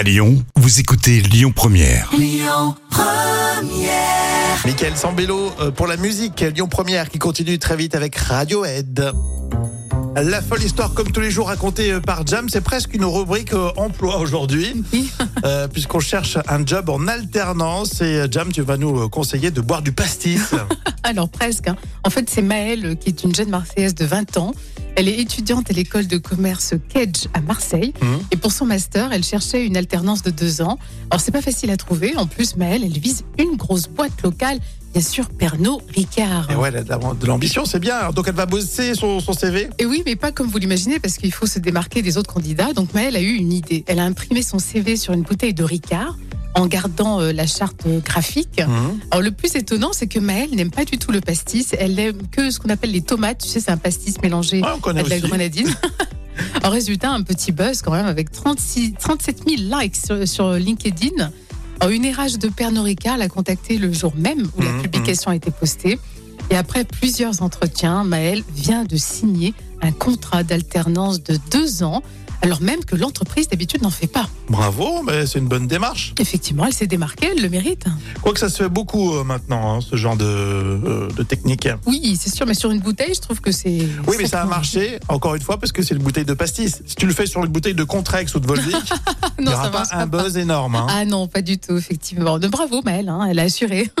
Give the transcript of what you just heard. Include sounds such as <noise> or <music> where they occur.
À Lyon, vous écoutez Lyon Première. Michael Sambello euh, pour la musique Lyon Première qui continue très vite avec Radiohead. La folle histoire comme tous les jours racontée euh, par Jam, c'est presque une rubrique euh, emploi aujourd'hui, <laughs> euh, puisqu'on cherche un job en alternance et Jam, tu vas nous conseiller de boire du pastis. <laughs> Alors presque. hein. En fait, c'est Maëlle qui est une jeune Marseillaise de 20 ans. Elle est étudiante à l'école de commerce Kedge à Marseille. Mhm. Et pour son master, elle cherchait une alternance de deux ans. Alors c'est pas facile à trouver. En plus, Maëlle, elle vise une grosse boîte locale, bien sûr Pernod Ricard. Et ouais, elle a de la- de l'ambition, c'est bien. Donc elle va bosser son, son CV. Et oui, mais pas comme vous l'imaginez, parce qu'il faut se démarquer des autres candidats. Donc Maëlle a eu une idée. Elle a imprimé son CV sur une bouteille de Ricard en gardant euh, la charte graphique. Mhm. Alors le plus étonnant, c'est que Maëlle n'aime pas du tout le pastis. Elle n'aime que ce qu'on appelle les tomates. Tu sais, c'est un pastis mélangé à de la grenadine. <laughs> en résultat, un petit buzz quand même avec 36, 37 000 likes sur, sur LinkedIn. Alors, une RH de Pernod Ricard l'a contacté le jour même où Mhm, la publication a été postée. Et après plusieurs entretiens, Maëlle vient de signer un contrat d'alternance de deux ans, alors même que l'entreprise d'habitude n'en fait pas. Bravo, mais c'est une bonne démarche. Effectivement, elle s'est démarquée, elle le mérite. Quoique ça se fait beaucoup euh, maintenant, hein, ce genre de, euh, de technique. Oui, c'est sûr, mais sur une bouteille, je trouve que c'est. Oui, mais ça a marché, encore une fois, parce que c'est une bouteille de pastis. Si tu le fais sur une bouteille de Contrex ou de Volvic, <laughs> il n'y aura ça pas un pas. buzz énorme. hein. Ah non, pas du tout, effectivement. De bravo, Maëlle, hein, elle a assuré. <laughs>